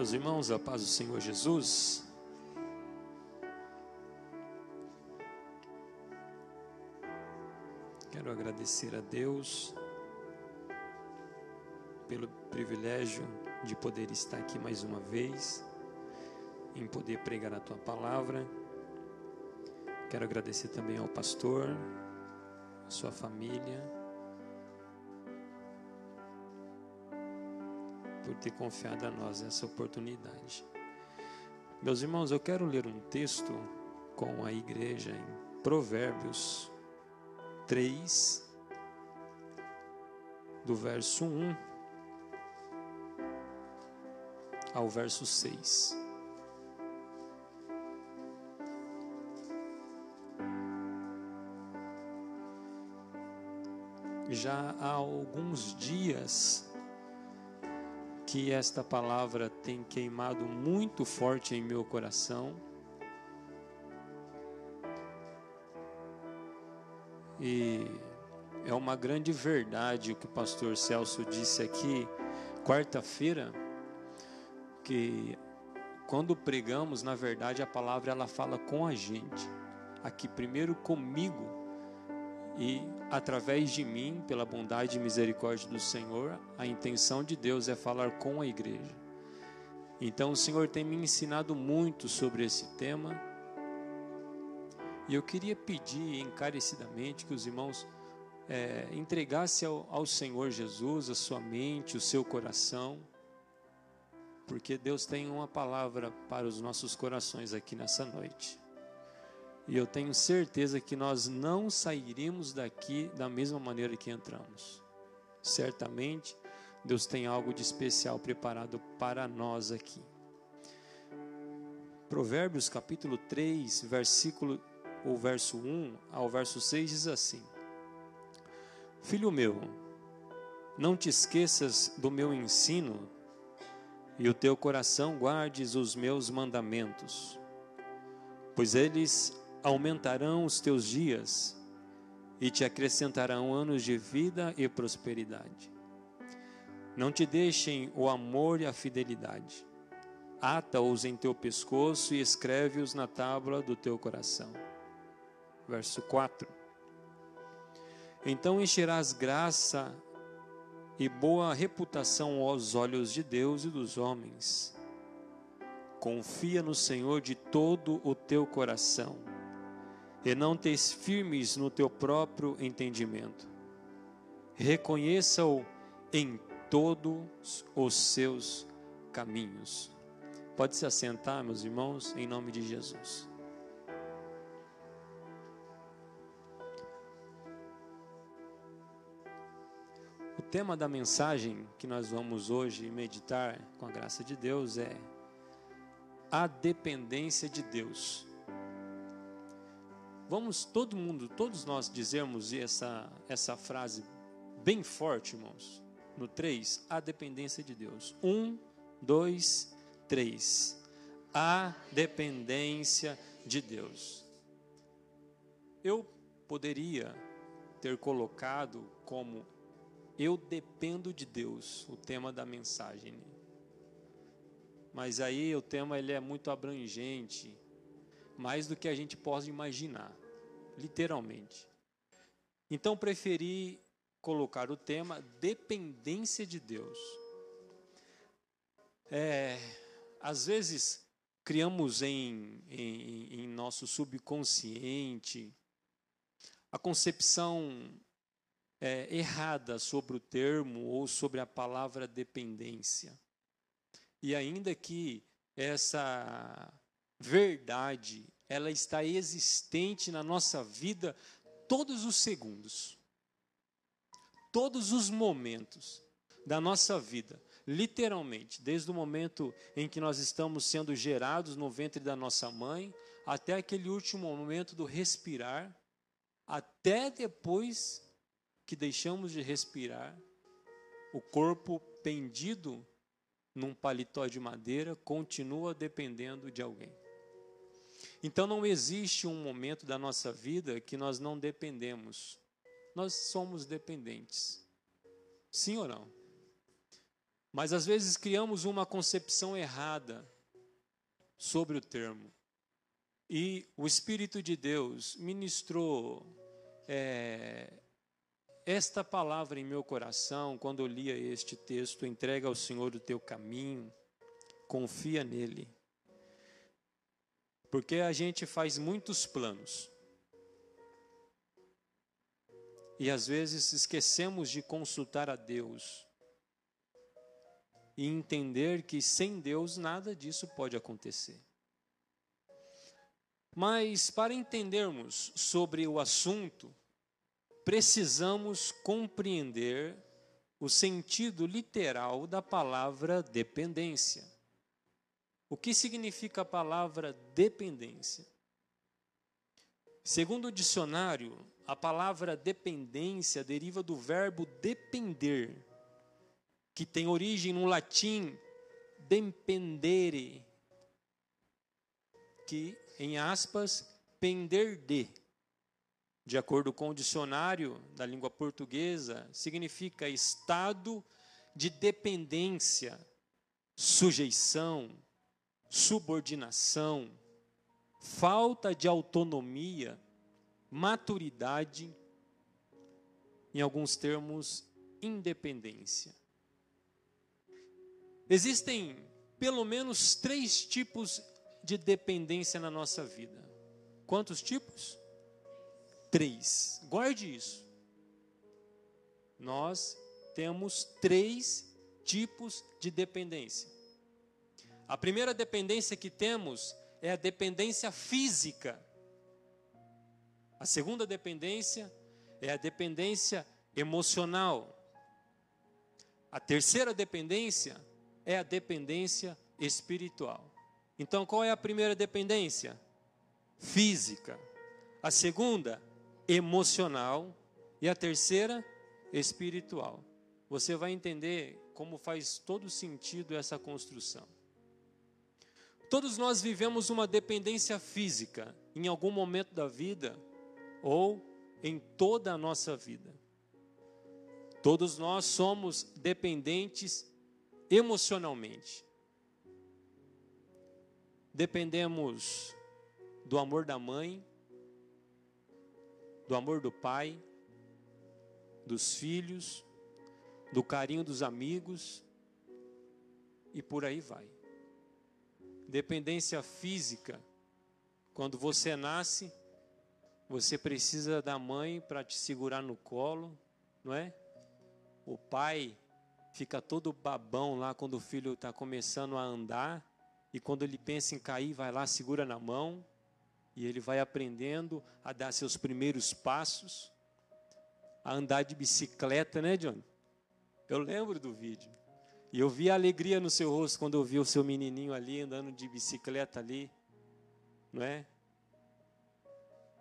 Meus irmãos, a paz do Senhor Jesus. Quero agradecer a Deus pelo privilégio de poder estar aqui mais uma vez, em poder pregar a tua palavra. Quero agradecer também ao pastor, a sua família, por ter confiado a nós essa oportunidade. Meus irmãos, eu quero ler um texto com a igreja em Provérbios 3, do verso 1 ao verso 6. Já há alguns dias que esta palavra tem queimado muito forte em meu coração. E é uma grande verdade o que o pastor Celso disse aqui quarta-feira, que quando pregamos, na verdade, a palavra ela fala com a gente. Aqui primeiro comigo e através de mim, pela bondade e misericórdia do Senhor, a intenção de Deus é falar com a igreja. Então o Senhor tem me ensinado muito sobre esse tema. E eu queria pedir encarecidamente que os irmãos é, entregassem ao, ao Senhor Jesus a sua mente, o seu coração, porque Deus tem uma palavra para os nossos corações aqui nessa noite. E eu tenho certeza que nós não sairemos daqui da mesma maneira que entramos. Certamente, Deus tem algo de especial preparado para nós aqui. Provérbios capítulo 3, versículo o verso 1 ao verso 6 diz assim: Filho meu, não te esqueças do meu ensino, e o teu coração guardes os meus mandamentos, pois eles aumentarão os teus dias e te acrescentarão anos de vida e prosperidade. Não te deixem o amor e a fidelidade. Ata-os em teu pescoço e escreve-os na tábua do teu coração. Verso 4. Então encherás graça e boa reputação aos olhos de Deus e dos homens. Confia no Senhor de todo o teu coração e não te firmes no teu próprio entendimento. Reconheça-o em todos os seus caminhos. Pode se assentar, meus irmãos, em nome de Jesus. O tema da mensagem que nós vamos hoje meditar com a graça de Deus é a dependência de Deus. Vamos todo mundo, todos nós dizermos essa, essa frase bem forte, irmãos. No 3, a dependência de Deus. 1, 2, 3. A dependência de Deus. Eu poderia ter colocado como eu dependo de Deus, o tema da mensagem. Mas aí o tema ele é muito abrangente, mais do que a gente pode imaginar literalmente. Então preferi colocar o tema dependência de Deus. É, às vezes criamos em, em, em nosso subconsciente a concepção é, errada sobre o termo ou sobre a palavra dependência. E ainda que essa verdade ela está existente na nossa vida todos os segundos, todos os momentos da nossa vida, literalmente, desde o momento em que nós estamos sendo gerados no ventre da nossa mãe, até aquele último momento do respirar, até depois que deixamos de respirar, o corpo pendido num paletó de madeira continua dependendo de alguém. Então não existe um momento da nossa vida que nós não dependemos. Nós somos dependentes. Sim ou não? Mas às vezes criamos uma concepção errada sobre o termo. E o Espírito de Deus ministrou é, esta palavra em meu coração quando eu lia este texto: entrega ao Senhor o teu caminho, confia nele. Porque a gente faz muitos planos. E às vezes esquecemos de consultar a Deus e entender que sem Deus nada disso pode acontecer. Mas para entendermos sobre o assunto, precisamos compreender o sentido literal da palavra dependência. O que significa a palavra dependência? Segundo o dicionário, a palavra dependência deriva do verbo depender, que tem origem no latim dependere, que, em aspas, pender de. De acordo com o dicionário da língua portuguesa, significa estado de dependência, sujeição, subordinação, falta de autonomia, maturidade, em alguns termos, independência. Existem pelo menos três tipos de dependência na nossa vida. Quantos tipos? Três. Guarde isso. Nós temos três tipos de dependência. A primeira dependência que temos é a dependência física. A segunda dependência é a dependência emocional. A terceira dependência é a dependência espiritual. Então, qual é a primeira dependência? Física. A segunda, emocional. E a terceira, espiritual. Você vai entender como faz todo sentido essa construção. Todos nós vivemos uma dependência física em algum momento da vida ou em toda a nossa vida. Todos nós somos dependentes emocionalmente. Dependemos do amor da mãe, do amor do pai, dos filhos, do carinho dos amigos e por aí vai. Dependência física. Quando você nasce, você precisa da mãe para te segurar no colo, não é? O pai fica todo babão lá quando o filho está começando a andar, e quando ele pensa em cair, vai lá, segura na mão, e ele vai aprendendo a dar seus primeiros passos, a andar de bicicleta, né, John? Eu lembro do vídeo. E eu vi a alegria no seu rosto quando eu vi o seu menininho ali andando de bicicleta ali, não é?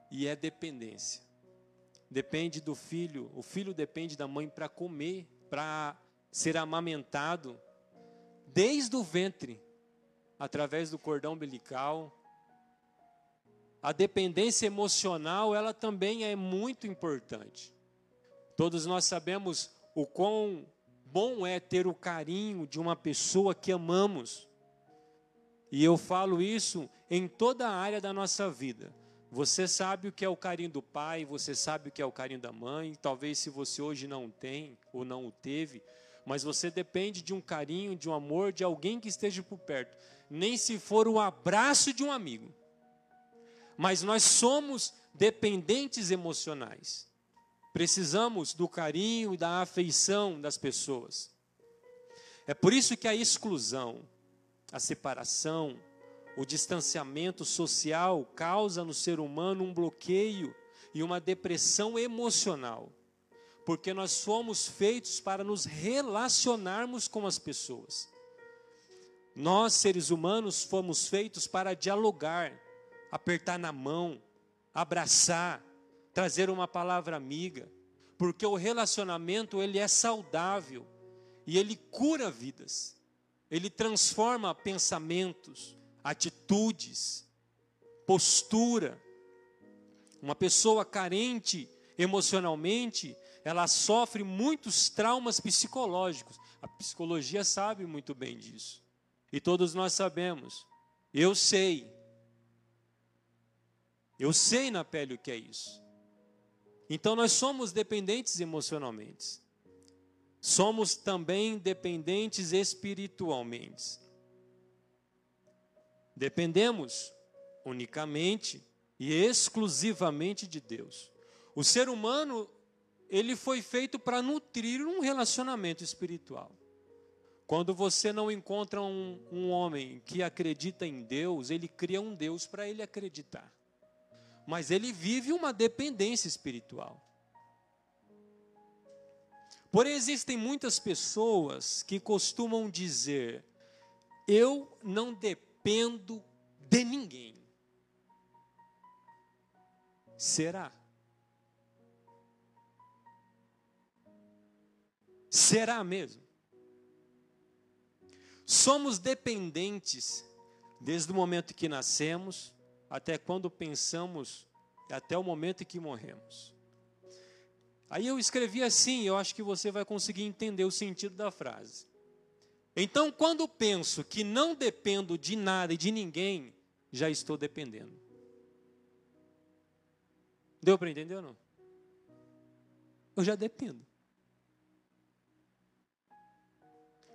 E é dependência. Depende do filho, o filho depende da mãe para comer, para ser amamentado desde o ventre, através do cordão umbilical. A dependência emocional, ela também é muito importante. Todos nós sabemos o quão bom é ter o carinho de uma pessoa que amamos. E eu falo isso em toda a área da nossa vida. Você sabe o que é o carinho do pai, você sabe o que é o carinho da mãe. Talvez se você hoje não tem ou não o teve, mas você depende de um carinho, de um amor, de alguém que esteja por perto, nem se for o abraço de um amigo. Mas nós somos dependentes emocionais. Precisamos do carinho e da afeição das pessoas. É por isso que a exclusão, a separação, o distanciamento social causa no ser humano um bloqueio e uma depressão emocional porque nós somos feitos para nos relacionarmos com as pessoas. Nós, seres humanos, fomos feitos para dialogar, apertar na mão, abraçar, trazer uma palavra amiga, porque o relacionamento ele é saudável e ele cura vidas. Ele transforma pensamentos, atitudes, postura. Uma pessoa carente emocionalmente, ela sofre muitos traumas psicológicos, A psicologia sabe muito bem disso. E todos nós sabemos. Eu sei. Eu sei na pele o que é isso. Então nós somos dependentes emocionalmente. Somos também dependentes espiritualmente. Dependemos unicamente e exclusivamente de Deus. O ser humano, ele foi feito para nutrir um relacionamento espiritual. Quando você não encontra um, um homem que acredita em Deus, ele cria um Deus para ele acreditar. Mas ele vive uma dependência espiritual. Porém, existem muitas pessoas que costumam dizer: Eu não dependo de ninguém. Será? Será mesmo? Somos dependentes desde o momento que nascemos até quando pensamos, até o momento em que morremos. Aí eu escrevi assim, eu acho que você vai conseguir entender o sentido da frase. Então, quando penso que não dependo de nada e de ninguém, já estou dependendo. Deu para entender ou não? Eu já dependo.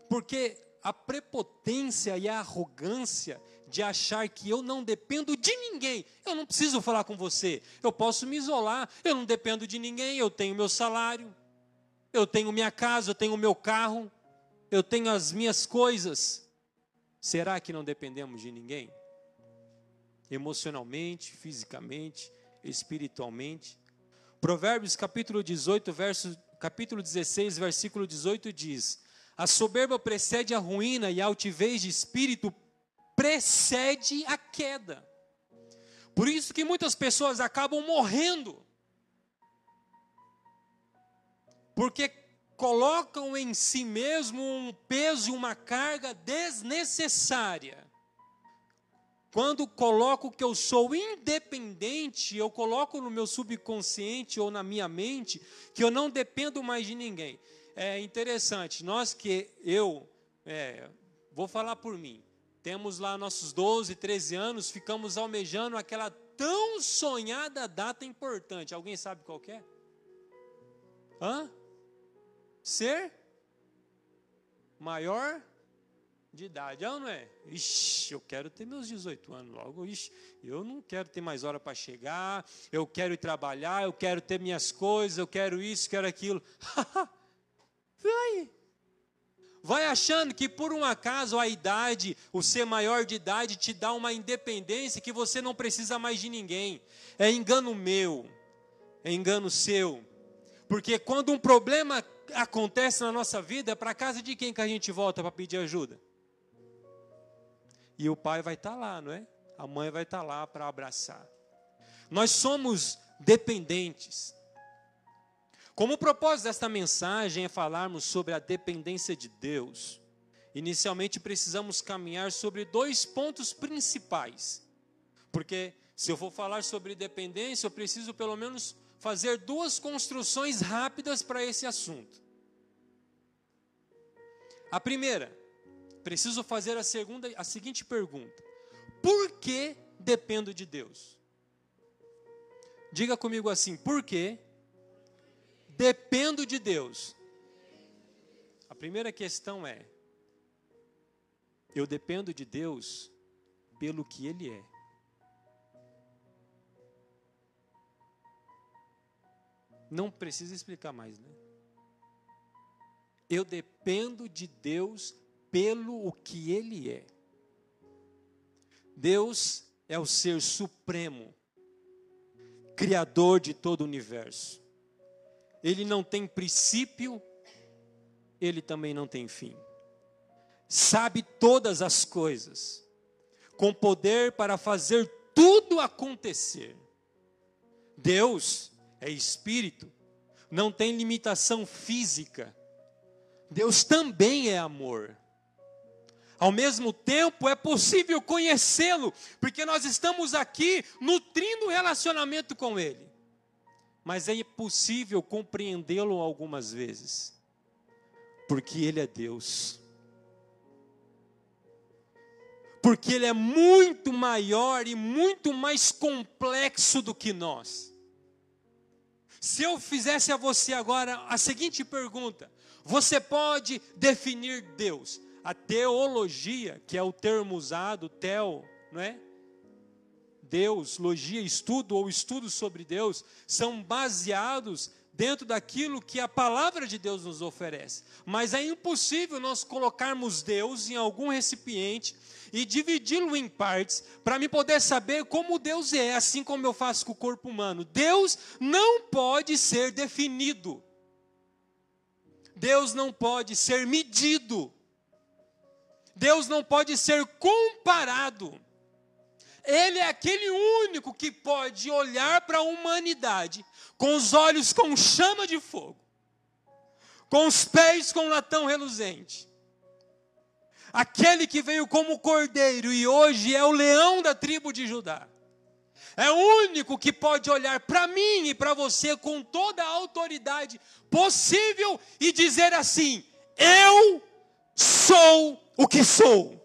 Porque a prepotência e a arrogância de achar que eu não dependo de ninguém. Eu não preciso falar com você. Eu posso me isolar. Eu não dependo de ninguém. Eu tenho meu salário. Eu tenho minha casa. Eu tenho meu carro. Eu tenho as minhas coisas. Será que não dependemos de ninguém? Emocionalmente, fisicamente, espiritualmente. Provérbios capítulo 18, verso, capítulo 16, versículo 18 diz: A soberba precede a ruína e a altivez de espírito precede a queda. Por isso que muitas pessoas acabam morrendo. Porque colocam em si mesmo um peso e uma carga desnecessária. Quando coloco que eu sou independente, eu coloco no meu subconsciente ou na minha mente que eu não dependo mais de ninguém. É interessante, nós que eu, é, vou falar por mim, temos lá nossos 12, 13 anos, ficamos almejando aquela tão sonhada data importante. Alguém sabe qual é? Hã? Ser maior de idade, ou não é? Ixi, eu quero ter meus 18 anos logo. Ixi, eu não quero ter mais hora para chegar, eu quero ir trabalhar, eu quero ter minhas coisas, eu quero isso, quero aquilo. Vai. Vai achando que por um acaso a idade, o ser maior de idade, te dá uma independência que você não precisa mais de ninguém. É engano meu, é engano seu. Porque quando um problema acontece na nossa vida, é para casa de quem que a gente volta para pedir ajuda? E o pai vai estar tá lá, não é? A mãe vai estar tá lá para abraçar. Nós somos dependentes. Como o propósito desta mensagem é falarmos sobre a dependência de Deus, inicialmente precisamos caminhar sobre dois pontos principais. Porque se eu for falar sobre dependência, eu preciso pelo menos fazer duas construções rápidas para esse assunto. A primeira, preciso fazer a segunda, a seguinte pergunta: Por que dependo de Deus? Diga comigo assim: Por que dependo de Deus? A primeira questão é: Eu dependo de Deus pelo que Ele é. Não precisa explicar mais, né? Eu dependo de Deus pelo o que ele é. Deus é o ser supremo, criador de todo o universo. Ele não tem princípio, ele também não tem fim. Sabe todas as coisas, com poder para fazer tudo acontecer. Deus é espírito, não tem limitação física. Deus também é amor. Ao mesmo tempo, é possível conhecê-lo, porque nós estamos aqui nutrindo o relacionamento com Ele. Mas é possível compreendê-lo algumas vezes. Porque Ele é Deus. Porque Ele é muito maior e muito mais complexo do que nós. Se eu fizesse a você agora a seguinte pergunta: você pode definir Deus? A teologia, que é o termo usado, teo, não é? Deus, logia, estudo ou estudo sobre Deus, são baseados dentro daquilo que a palavra de Deus nos oferece. Mas é impossível nós colocarmos Deus em algum recipiente e dividi-lo em partes para me poder saber como Deus é, assim como eu faço com o corpo humano. Deus não pode ser definido. Deus não pode ser medido. Deus não pode ser comparado. Ele é aquele único que pode olhar para a humanidade com os olhos com chama de fogo, com os pés com latão reluzente aquele que veio como cordeiro e hoje é o leão da tribo de Judá. É o único que pode olhar para mim e para você com toda a autoridade possível e dizer assim: Eu sou o que sou.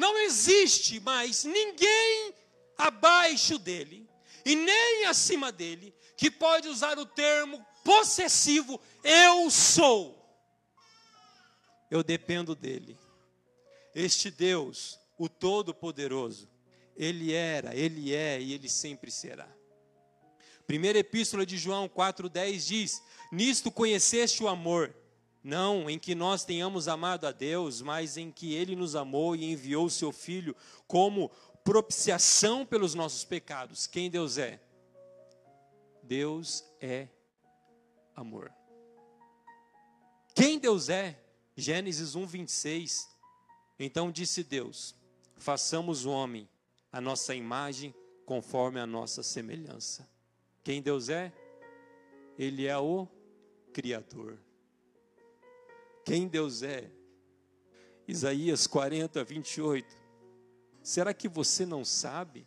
Não existe mais ninguém abaixo dele e nem acima dele que pode usar o termo possessivo eu sou eu dependo dele. Este Deus, o Todo-Poderoso, ele era, ele é e ele sempre será. Primeira epístola de João 4,10 diz: Nisto conheceste o amor, não em que nós tenhamos amado a Deus, mas em que Ele nos amou e enviou o Seu Filho como propiciação pelos nossos pecados. Quem Deus é? Deus é amor. Quem Deus é? Gênesis 1, 26. Então disse Deus: façamos o homem a nossa imagem, conforme a nossa semelhança. Quem Deus é? Ele é o Criador. Quem Deus é? Isaías 40, 28. Será que você não sabe?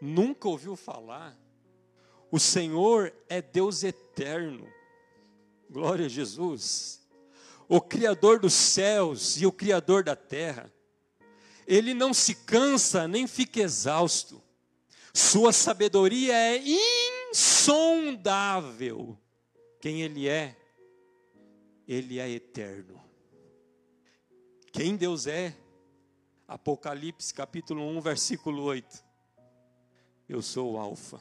Nunca ouviu falar? O Senhor é Deus eterno. Glória a Jesus o Criador dos céus e o Criador da terra. Ele não se cansa nem fica exausto. Sua sabedoria é insondável. Quem Ele é? Ele é eterno. Quem Deus é? Apocalipse capítulo 1, versículo 8. Eu sou o Alfa,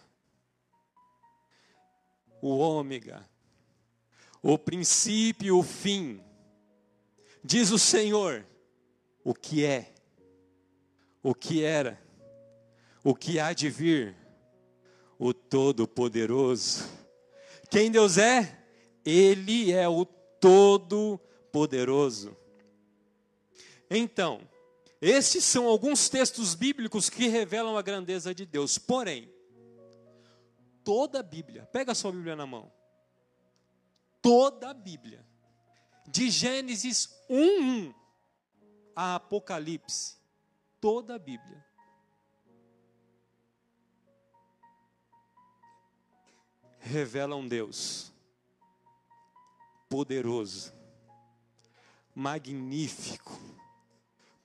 o Ômega, o princípio e o fim, Diz o Senhor o que é, o que era, o que há de vir, o Todo-Poderoso. Quem Deus é? Ele é o Todo-Poderoso. Então, esses são alguns textos bíblicos que revelam a grandeza de Deus. Porém, toda a Bíblia, pega a sua Bíblia na mão. Toda a Bíblia de Gênesis 1 a Apocalipse, toda a Bíblia. Revela um Deus poderoso, magnífico,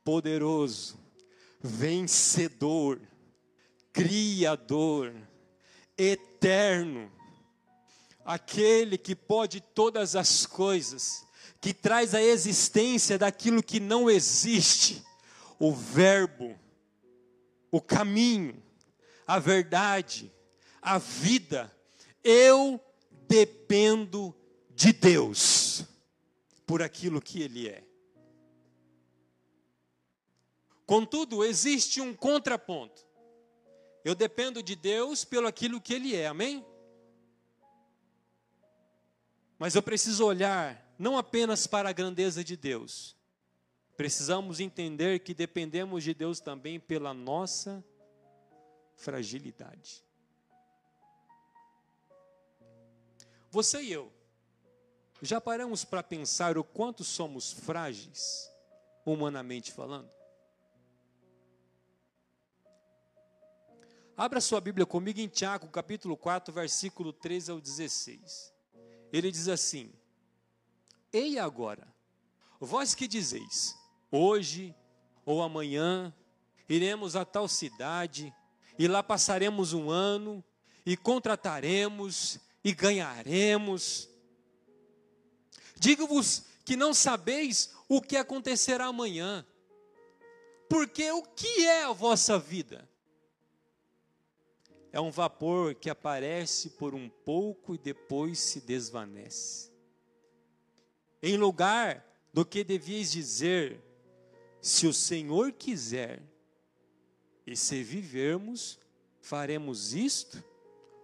poderoso, vencedor, criador, eterno, aquele que pode todas as coisas que traz a existência daquilo que não existe, o Verbo, o caminho, a verdade, a vida. Eu dependo de Deus por aquilo que Ele é. Contudo, existe um contraponto. Eu dependo de Deus pelo aquilo que Ele é, amém? Mas eu preciso olhar não apenas para a grandeza de Deus, precisamos entender que dependemos de Deus também pela nossa fragilidade. Você e eu, já paramos para pensar o quanto somos frágeis, humanamente falando? Abra sua Bíblia comigo em Tiago, capítulo 4, versículo 13 ao 16. Ele diz assim: Ei agora, vós que dizeis, hoje ou amanhã iremos a tal cidade, e lá passaremos um ano, e contrataremos, e ganharemos. Digo-vos que não sabeis o que acontecerá amanhã, porque o que é a vossa vida? É um vapor que aparece por um pouco e depois se desvanece. Em lugar do que devias dizer, se o Senhor quiser, e se vivermos, faremos isto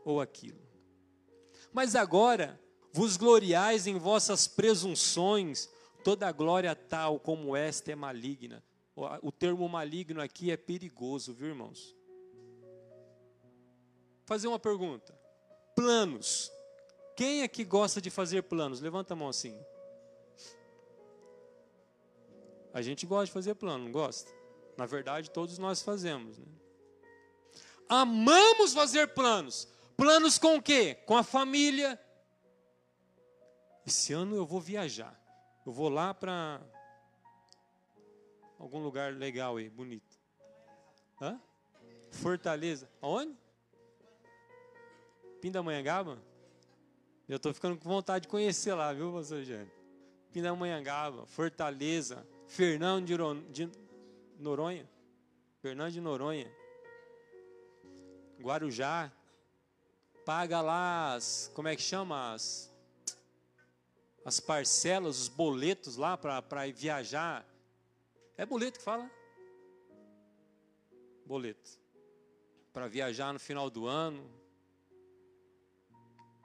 ou aquilo. Mas agora vos gloriais em vossas presunções, toda glória tal como esta é maligna. O termo maligno aqui é perigoso, viu, irmãos? Fazer uma pergunta. Planos. Quem é que gosta de fazer planos? Levanta a mão assim. A gente gosta de fazer plano, não gosta? Na verdade, todos nós fazemos. Né? Amamos fazer planos. Planos com o quê? Com a família. Esse ano eu vou viajar. Eu vou lá para algum lugar legal aí, bonito. Hã? Fortaleza. Aonde? Pindamonhangaba? Eu estou ficando com vontade de conhecer lá, viu, pastor Jânio? Pindamonhangaba, Fortaleza, Fernando de Noronha, Fernando de Noronha, Guarujá, paga lá as, como é que chama, as, as parcelas, os boletos lá para viajar. É boleto que fala? Boleto. Para viajar no final do ano.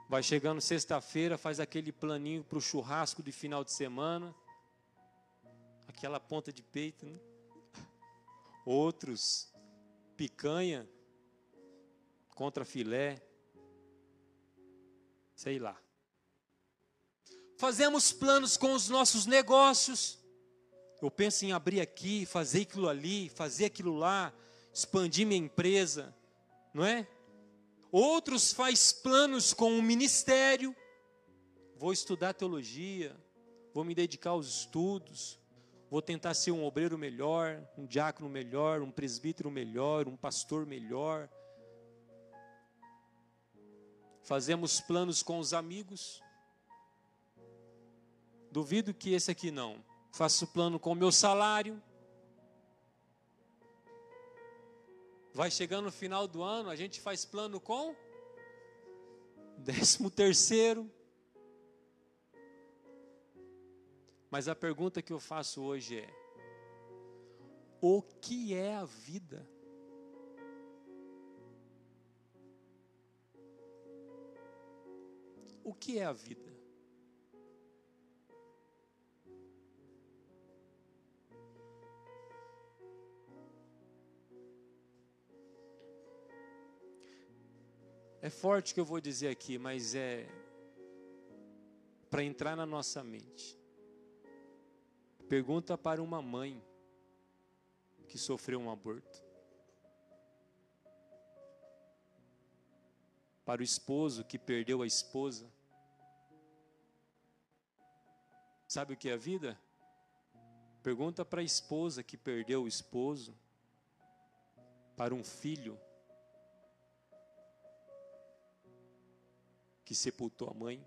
Vai chegando sexta-feira, faz aquele planinho para o churrasco de final de semana aquela ponta de peito. Né? Outros, picanha contra filé. Sei lá. Fazemos planos com os nossos negócios. Eu penso em abrir aqui, fazer aquilo ali, fazer aquilo lá, expandir minha empresa, não é? Outros faz planos com o ministério. Vou estudar teologia, vou me dedicar aos estudos, vou tentar ser um obreiro melhor, um diácono melhor, um presbítero melhor, um pastor melhor. Fazemos planos com os amigos. Duvido que esse aqui não. Faço plano com o meu salário. Vai chegando no final do ano, a gente faz plano com décimo terceiro. Mas a pergunta que eu faço hoje é: o que é a vida? O que é a vida? É forte o que eu vou dizer aqui, mas é para entrar na nossa mente. Pergunta para uma mãe que sofreu um aborto. Para o esposo que perdeu a esposa. Sabe o que é a vida? Pergunta para a esposa que perdeu o esposo. Para um filho que sepultou a mãe.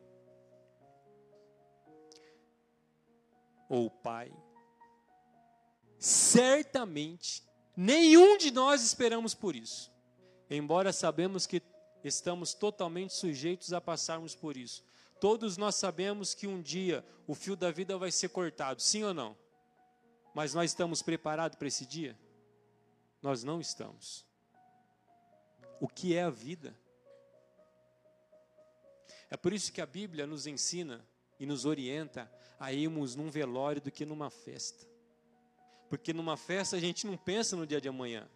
ou pai. Certamente, nenhum de nós esperamos por isso. Embora sabemos que estamos totalmente sujeitos a passarmos por isso. Todos nós sabemos que um dia o fio da vida vai ser cortado, sim ou não? Mas nós estamos preparados para esse dia? Nós não estamos. O que é a vida? É por isso que a Bíblia nos ensina e nos orienta a irmos num velório do que numa festa. Porque numa festa a gente não pensa no dia de amanhã,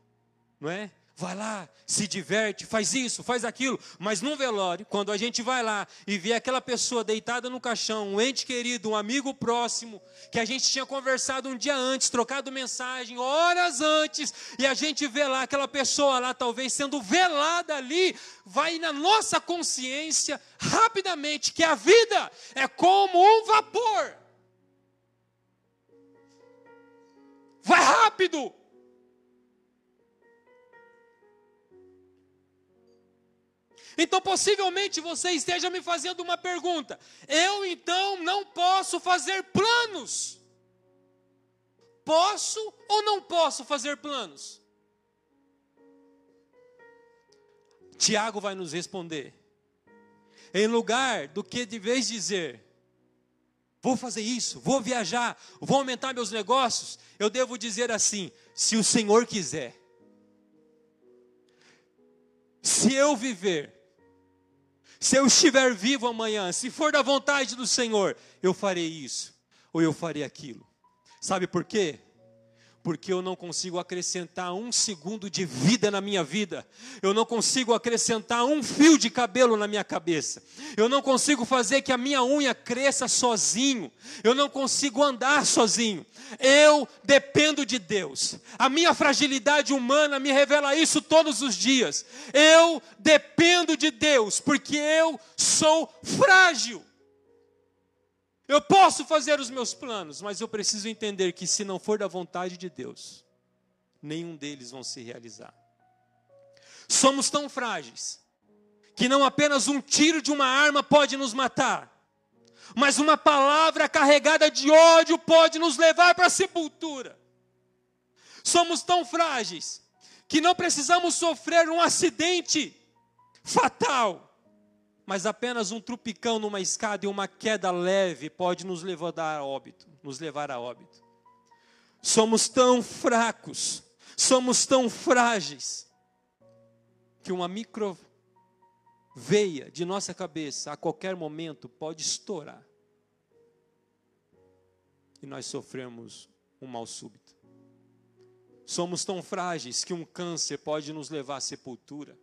não é? vai lá, se diverte, faz isso, faz aquilo. Mas num velório, quando a gente vai lá e vê aquela pessoa deitada no caixão, um ente querido, um amigo próximo, que a gente tinha conversado um dia antes, trocado mensagem horas antes, e a gente vê lá aquela pessoa lá, talvez sendo velada ali, vai na nossa consciência rapidamente que a vida é como um vapor. Vai rápido! Então, possivelmente você esteja me fazendo uma pergunta. Eu então não posso fazer planos. Posso ou não posso fazer planos? Tiago vai nos responder. Em lugar do que de vez dizer, vou fazer isso, vou viajar, vou aumentar meus negócios, eu devo dizer assim: se o Senhor quiser, se eu viver, se eu estiver vivo amanhã, se for da vontade do Senhor, eu farei isso ou eu farei aquilo. Sabe por quê? Porque eu não consigo acrescentar um segundo de vida na minha vida, eu não consigo acrescentar um fio de cabelo na minha cabeça, eu não consigo fazer que a minha unha cresça sozinho, eu não consigo andar sozinho, eu dependo de Deus, a minha fragilidade humana me revela isso todos os dias, eu dependo de Deus, porque eu sou frágil. Eu posso fazer os meus planos, mas eu preciso entender que se não for da vontade de Deus, nenhum deles vão se realizar. Somos tão frágeis que não apenas um tiro de uma arma pode nos matar, mas uma palavra carregada de ódio pode nos levar para a sepultura. Somos tão frágeis que não precisamos sofrer um acidente fatal mas apenas um trupicão numa escada e uma queda leve pode nos levar a óbito, nos levar a óbito. Somos tão fracos, somos tão frágeis que uma micro veia de nossa cabeça a qualquer momento pode estourar. E nós sofremos um mal súbito. Somos tão frágeis que um câncer pode nos levar à sepultura.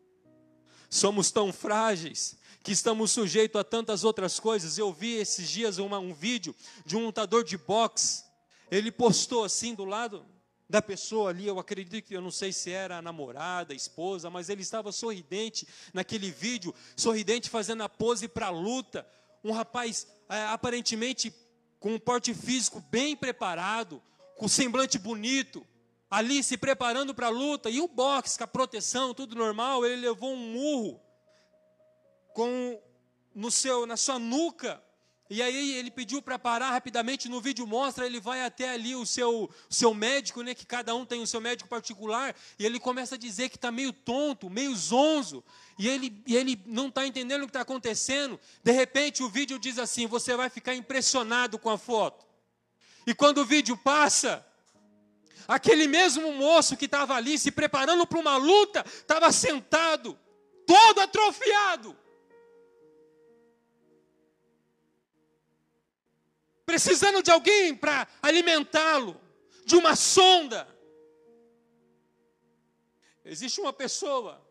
Somos tão frágeis que estamos sujeitos a tantas outras coisas. Eu vi esses dias uma, um vídeo de um lutador de boxe. Ele postou assim do lado da pessoa ali, eu acredito que eu não sei se era a namorada, a esposa, mas ele estava sorridente naquele vídeo, sorridente fazendo a pose para a luta. Um rapaz é, aparentemente com um porte físico bem preparado, com semblante bonito, ali se preparando para a luta, e o boxe, com a proteção, tudo normal, ele levou um murro com no seu na sua nuca. E aí ele pediu para parar rapidamente, no vídeo mostra, ele vai até ali o seu, seu médico, né, que cada um tem o seu médico particular, e ele começa a dizer que está meio tonto, meio zonzo, e ele, e ele não está entendendo o que está acontecendo. De repente o vídeo diz assim: você vai ficar impressionado com a foto. E quando o vídeo passa, aquele mesmo moço que estava ali se preparando para uma luta, estava sentado, todo atrofiado. precisando de alguém para alimentá-lo, de uma sonda. Existe uma pessoa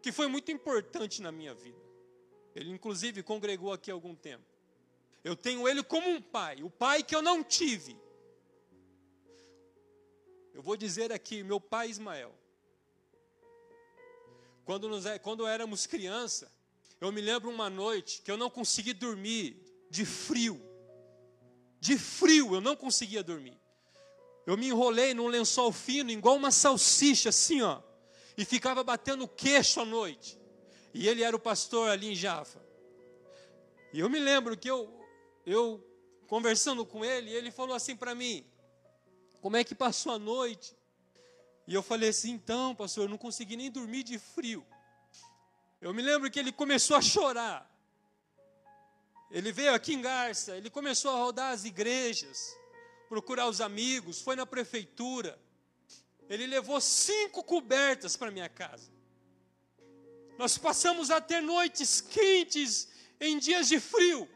que foi muito importante na minha vida. Ele, inclusive, congregou aqui há algum tempo. Eu tenho ele como um pai, o pai que eu não tive. Eu vou dizer aqui, meu pai Ismael. Quando, nos, quando éramos criança, eu me lembro uma noite que eu não consegui dormir de frio de frio, eu não conseguia dormir. Eu me enrolei num lençol fino, igual uma salsicha, assim, ó, e ficava batendo queixo à noite. E ele era o pastor ali em Jaffa. E eu me lembro que eu, eu conversando com ele, ele falou assim para mim: Como é que passou a noite? E eu falei assim: Então, pastor, eu não consegui nem dormir de frio. Eu me lembro que ele começou a chorar. Ele veio aqui em Garça, ele começou a rodar as igrejas, procurar os amigos, foi na prefeitura. Ele levou cinco cobertas para minha casa. Nós passamos a ter noites quentes em dias de frio.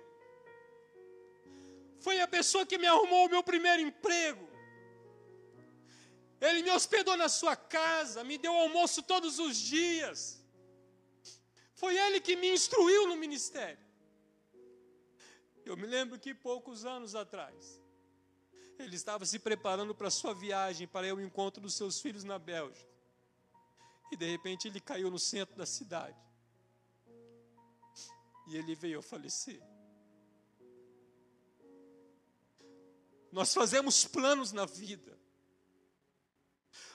Foi a pessoa que me arrumou o meu primeiro emprego. Ele me hospedou na sua casa, me deu almoço todos os dias. Foi ele que me instruiu no ministério. Eu me lembro que poucos anos atrás, ele estava se preparando para a sua viagem, para o encontro dos seus filhos na Bélgica. E de repente ele caiu no centro da cidade. E ele veio a falecer. Nós fazemos planos na vida.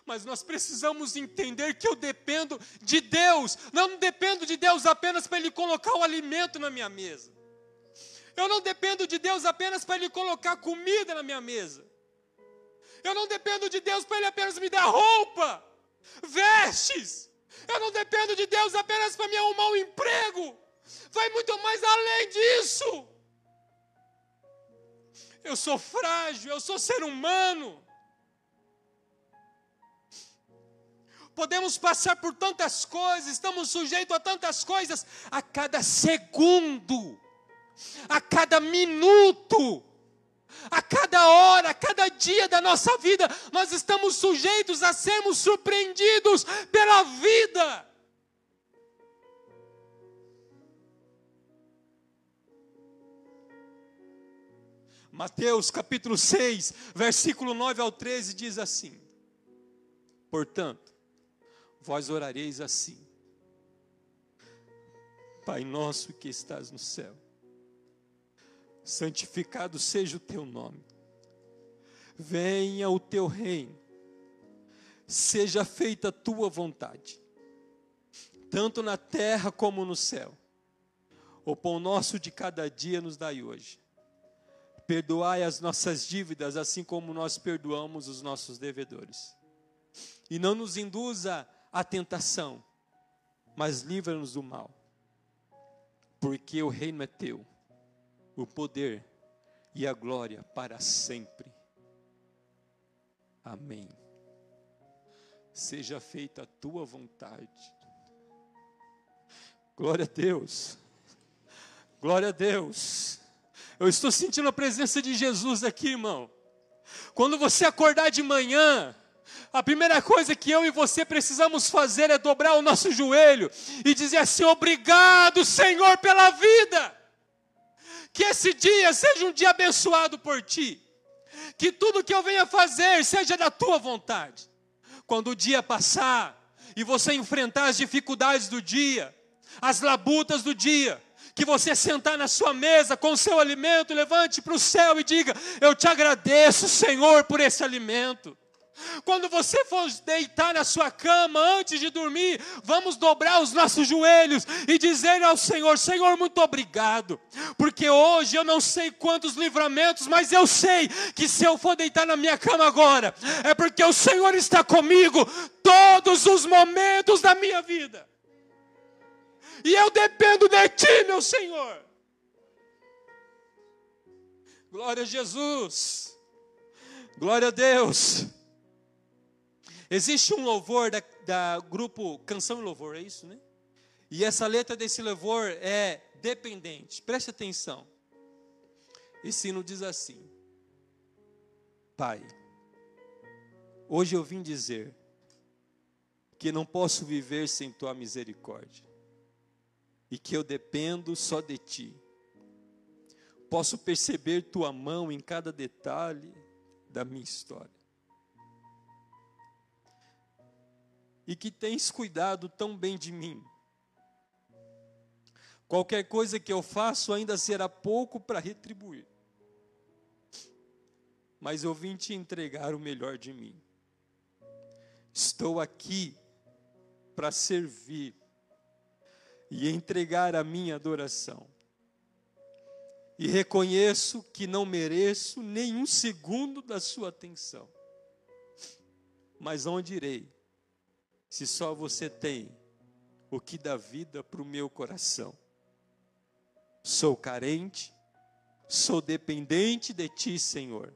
Mas nós precisamos entender que eu dependo de Deus. Não dependo de Deus apenas para Ele colocar o alimento na minha mesa. Eu não dependo de Deus apenas para Ele colocar comida na minha mesa. Eu não dependo de Deus para Ele apenas me dar roupa, vestes. Eu não dependo de Deus apenas para me arrumar um emprego. Vai muito mais além disso. Eu sou frágil, eu sou ser humano. Podemos passar por tantas coisas, estamos sujeitos a tantas coisas a cada segundo, a cada minuto, a cada hora, a cada dia da nossa vida, nós estamos sujeitos a sermos surpreendidos pela vida. Mateus capítulo 6, versículo 9 ao 13 diz assim: Portanto, vós orareis assim: Pai nosso que estás no céu, santificado seja o teu nome, venha o teu reino, seja feita a tua vontade, tanto na terra como no céu. O pão nosso de cada dia nos dai hoje Perdoai as nossas dívidas, assim como nós perdoamos os nossos devedores. E não nos induza à tentação, mas livra-nos do mal. Porque o reino é teu, o poder e a glória para sempre. Amém. Seja feita a tua vontade. Glória a Deus. Glória a Deus. Eu estou sentindo a presença de Jesus aqui, irmão. Quando você acordar de manhã, a primeira coisa que eu e você precisamos fazer é dobrar o nosso joelho e dizer assim: Obrigado, Senhor, pela vida. Que esse dia seja um dia abençoado por ti. Que tudo que eu venha fazer seja da tua vontade. Quando o dia passar e você enfrentar as dificuldades do dia, as labutas do dia, que você sentar na sua mesa com o seu alimento, levante para o céu e diga: Eu te agradeço, Senhor, por esse alimento. Quando você for deitar na sua cama antes de dormir, vamos dobrar os nossos joelhos e dizer ao Senhor: Senhor, muito obrigado, porque hoje eu não sei quantos livramentos, mas eu sei que se eu for deitar na minha cama agora, é porque o Senhor está comigo todos os momentos da minha vida e eu dependo de Ti, meu Senhor. Glória a Jesus, glória a Deus. Existe um louvor da, da grupo Canção e Louvor, é isso, né? E essa letra desse louvor é dependente. Preste atenção. Esse hino diz assim: Pai, hoje eu vim dizer que não posso viver sem tua misericórdia e que eu dependo só de ti. Posso perceber tua mão em cada detalhe da minha história. E que tens cuidado tão bem de mim. Qualquer coisa que eu faço ainda será pouco para retribuir. Mas eu vim te entregar o melhor de mim. Estou aqui para servir e entregar a minha adoração. E reconheço que não mereço nenhum segundo da sua atenção. Mas onde irei, se só você tem o que dá vida para o meu coração? Sou carente, sou dependente de Ti, Senhor.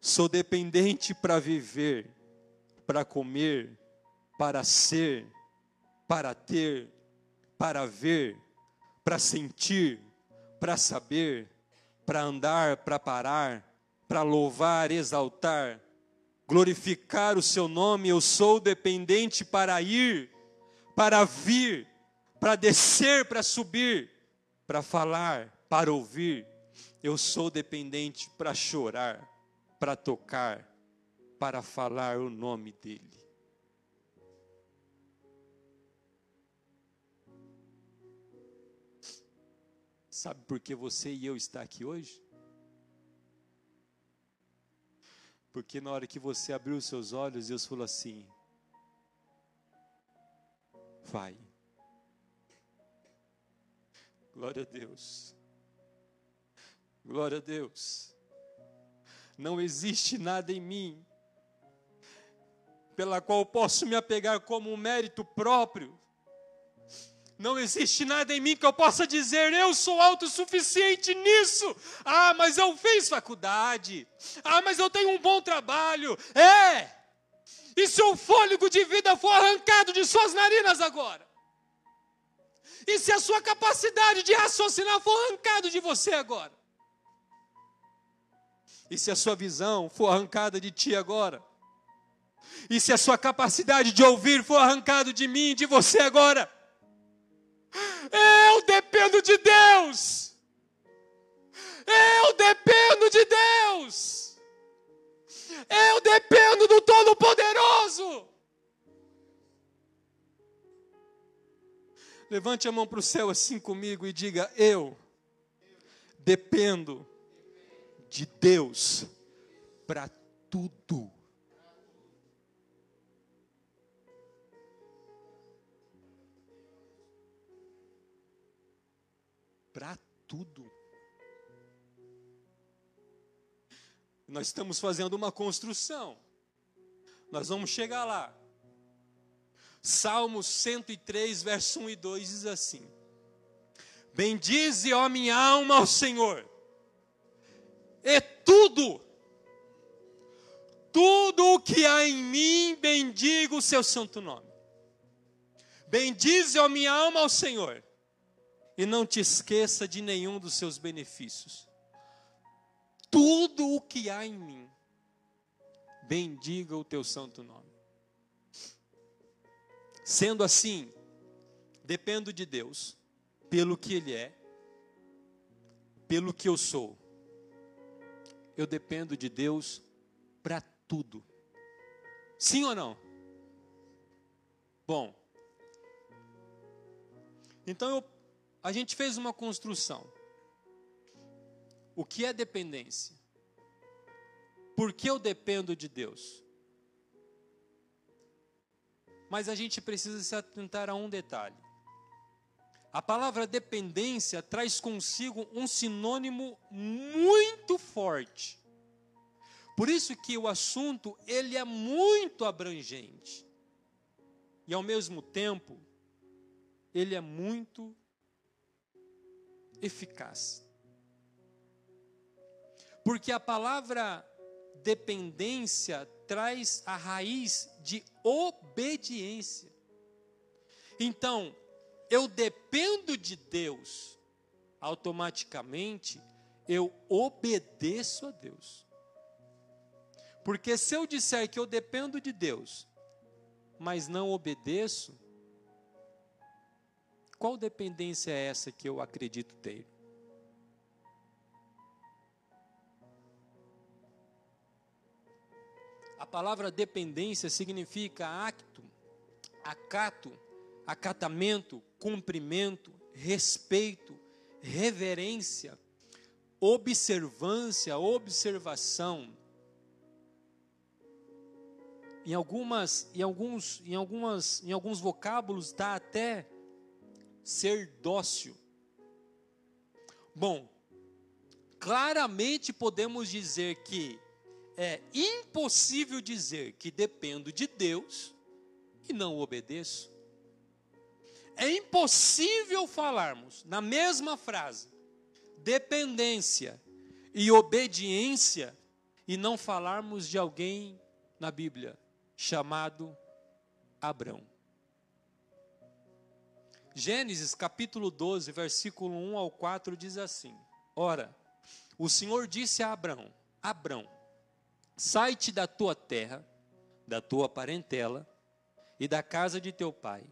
Sou dependente para viver, para comer, para ser, para ter, para ver, para sentir, para saber, para andar, para parar, para louvar, exaltar, glorificar o seu nome. Eu sou dependente para ir, para vir, para descer, para subir, para falar, para ouvir. Eu sou dependente para chorar, para tocar, para falar o nome dEle. Sabe por que você e eu está aqui hoje? Porque na hora que você abriu os seus olhos, Deus falou assim: vai. Glória a Deus. Glória a Deus. Não existe nada em mim pela qual posso me apegar como um mérito próprio. Não existe nada em mim que eu possa dizer, eu sou autossuficiente nisso. Ah, mas eu fiz faculdade. Ah, mas eu tenho um bom trabalho. É! E se o fôlego de vida for arrancado de suas narinas agora? E se a sua capacidade de raciocinar for arrancado de você agora? E se a sua visão for arrancada de ti agora? E se a sua capacidade de ouvir for arrancado de mim, de você agora? Eu dependo de Deus. Eu dependo de Deus. Eu dependo do Todo-Poderoso. Levante a mão para o céu assim comigo e diga: Eu dependo de Deus para tudo. Para tudo. Nós estamos fazendo uma construção. Nós vamos chegar lá. Salmos 103, verso 1 e 2 diz assim: Bendize, ó minha alma, ao Senhor, e tudo, tudo o que há em mim, bendiga o seu santo nome. Bendize, ó minha alma, ao Senhor, e não te esqueça de nenhum dos seus benefícios. Tudo o que há em mim, bendiga o teu santo nome. Sendo assim, dependo de Deus, pelo que Ele é, pelo que eu sou. Eu dependo de Deus para tudo. Sim ou não? Bom, então eu a gente fez uma construção. O que é dependência? Por que eu dependo de Deus? Mas a gente precisa se atentar a um detalhe. A palavra dependência traz consigo um sinônimo muito forte. Por isso que o assunto ele é muito abrangente. E ao mesmo tempo, ele é muito eficaz. Porque a palavra dependência traz a raiz de obediência. Então, eu dependo de Deus, automaticamente eu obedeço a Deus. Porque se eu disser que eu dependo de Deus, mas não obedeço, qual dependência é essa que eu acredito ter? A palavra dependência significa acto, acato, acatamento, cumprimento, respeito, reverência, observância, observação. Em algumas, em alguns, em algumas, em alguns vocábulos está até ser dócil. Bom, claramente podemos dizer que é impossível dizer que dependo de Deus e não obedeço. É impossível falarmos na mesma frase dependência e obediência e não falarmos de alguém na Bíblia chamado Abrão. Gênesis capítulo 12, versículo 1 ao 4 diz assim: Ora, o Senhor disse a Abraão: Abrão, sai-te da tua terra, da tua parentela e da casa de teu pai,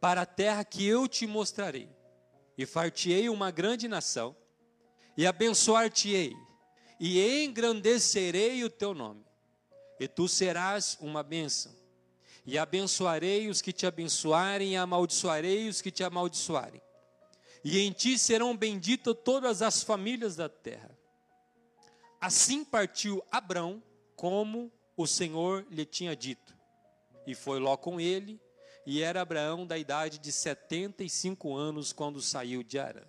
para a terra que eu te mostrarei, e far-te-ei uma grande nação, e abençoar-te-ei, e engrandecerei o teu nome, e tu serás uma bênção e abençoarei os que te abençoarem, e amaldiçoarei os que te amaldiçoarem. E em ti serão benditas todas as famílias da terra. Assim partiu Abrão como o Senhor lhe tinha dito. E foi Ló com ele, e era Abraão da idade de 75 anos quando saiu de Arã.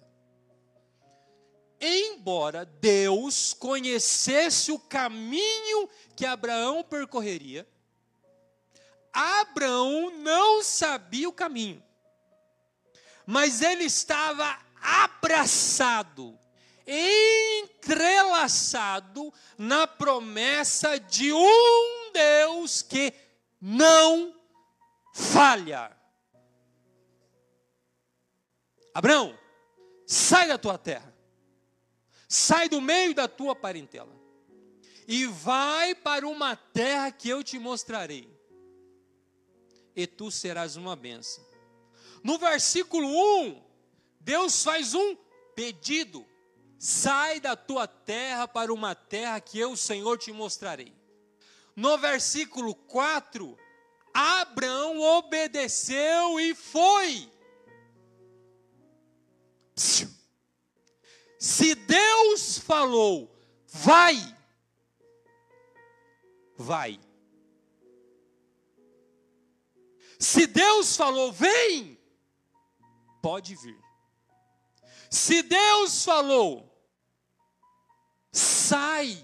Embora Deus conhecesse o caminho que Abraão percorreria, Abraão não sabia o caminho, mas ele estava abraçado, entrelaçado na promessa de um Deus que não falha. Abraão, sai da tua terra, sai do meio da tua parentela, e vai para uma terra que eu te mostrarei, e tu serás uma bênção. No versículo 1, Deus faz um pedido: sai da tua terra para uma terra que eu, Senhor, te mostrarei. No versículo 4, Abraão obedeceu e foi. Se Deus falou, vai, vai. Se Deus falou, vem, pode vir. Se Deus falou, sai,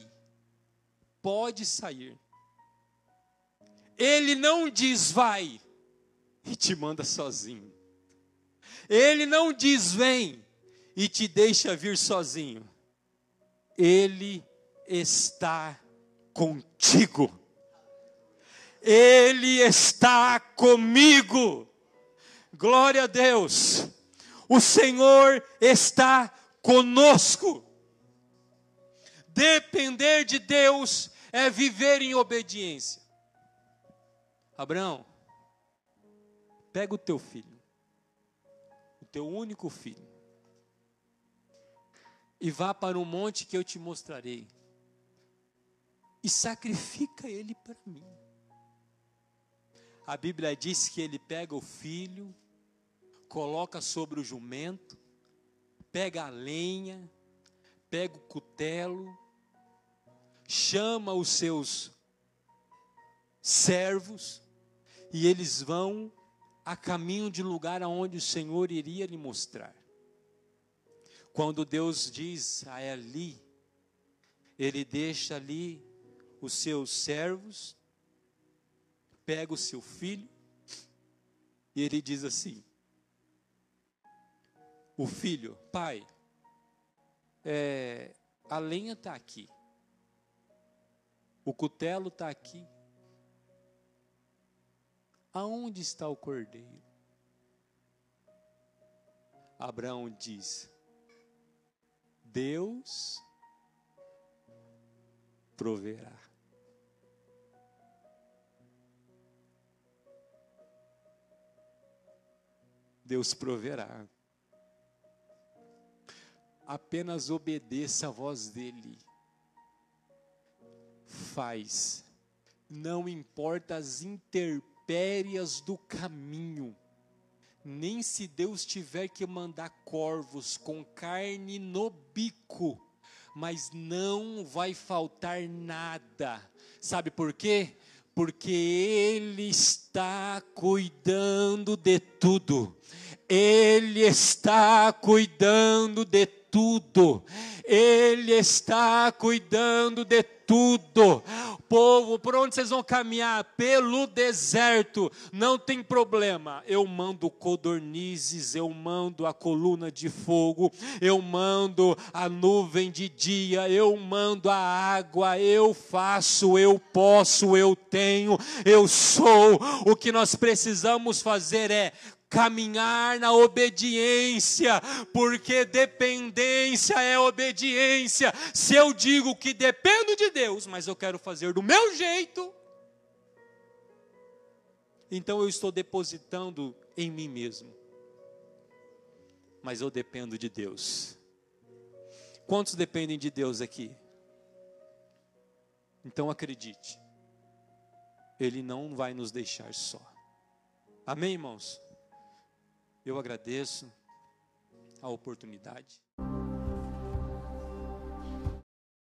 pode sair. Ele não diz vai e te manda sozinho. Ele não diz vem e te deixa vir sozinho. Ele está contigo. Ele está comigo. Glória a Deus. O Senhor está conosco. Depender de Deus é viver em obediência. Abraão, pega o teu filho, o teu único filho, e vá para o monte que eu te mostrarei, e sacrifica ele para mim. A Bíblia diz que ele pega o filho, coloca sobre o jumento, pega a lenha, pega o cutelo, chama os seus servos, e eles vão a caminho de lugar aonde o Senhor iria lhe mostrar. Quando Deus diz a Eli, ele deixa ali os seus servos, pega o seu filho, e ele diz assim: O filho, pai, é, a lenha está aqui, o cutelo está aqui, Aonde está o cordeiro? Abraão diz: Deus proverá. Deus proverá. Apenas obedeça a voz dele. Faz. Não importa as intempéries do caminho. Nem se Deus tiver que mandar corvos com carne no bico, mas não vai faltar nada. Sabe por quê? Porque Ele está cuidando de tudo. Ele está cuidando de tudo. Ele está cuidando de tudo. Povo, por onde vocês vão caminhar? Pelo deserto, não tem problema. Eu mando codornizes, eu mando a coluna de fogo, eu mando a nuvem de dia, eu mando a água, eu faço, eu posso, eu tenho, eu sou. O que nós precisamos fazer é caminhar na obediência, porque dependência é obediência. Se eu digo que dependo de Deus, mas eu quero fazer do meu jeito, então eu estou depositando em mim mesmo. Mas eu dependo de Deus. Quantos dependem de Deus aqui? Então acredite, Ele não vai nos deixar só. Amém, irmãos? Eu agradeço a oportunidade.